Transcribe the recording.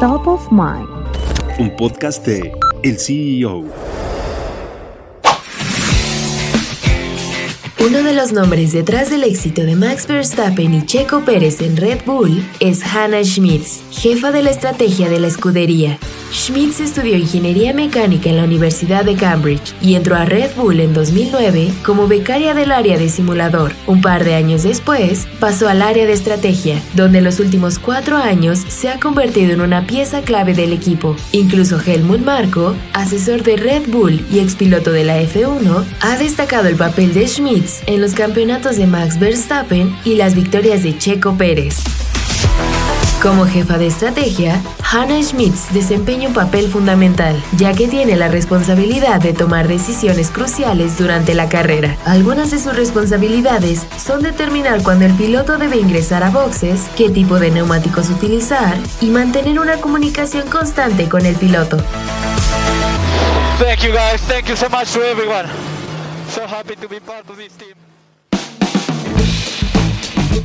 Top of Mind. Un podcast de El CEO. Uno de los nombres detrás del éxito de Max Verstappen y Checo Pérez en Red Bull es Hannah Schmitz, jefa de la estrategia de la escudería. Schmitz estudió ingeniería mecánica en la Universidad de Cambridge y entró a Red Bull en 2009 como becaria del área de simulador. Un par de años después, pasó al área de estrategia, donde en los últimos cuatro años se ha convertido en una pieza clave del equipo. Incluso Helmut Marko, asesor de Red Bull y expiloto de la F1, ha destacado el papel de Schmitz en los campeonatos de Max Verstappen y las victorias de Checo Pérez. Como jefa de estrategia, Hannah Schmitz desempeña un papel fundamental, ya que tiene la responsabilidad de tomar decisiones cruciales durante la carrera. Algunas de sus responsabilidades son determinar cuándo el piloto debe ingresar a boxes, qué tipo de neumáticos utilizar y mantener una comunicación constante con el piloto. Thank you guys. Thank you so much to everyone. So happy to be.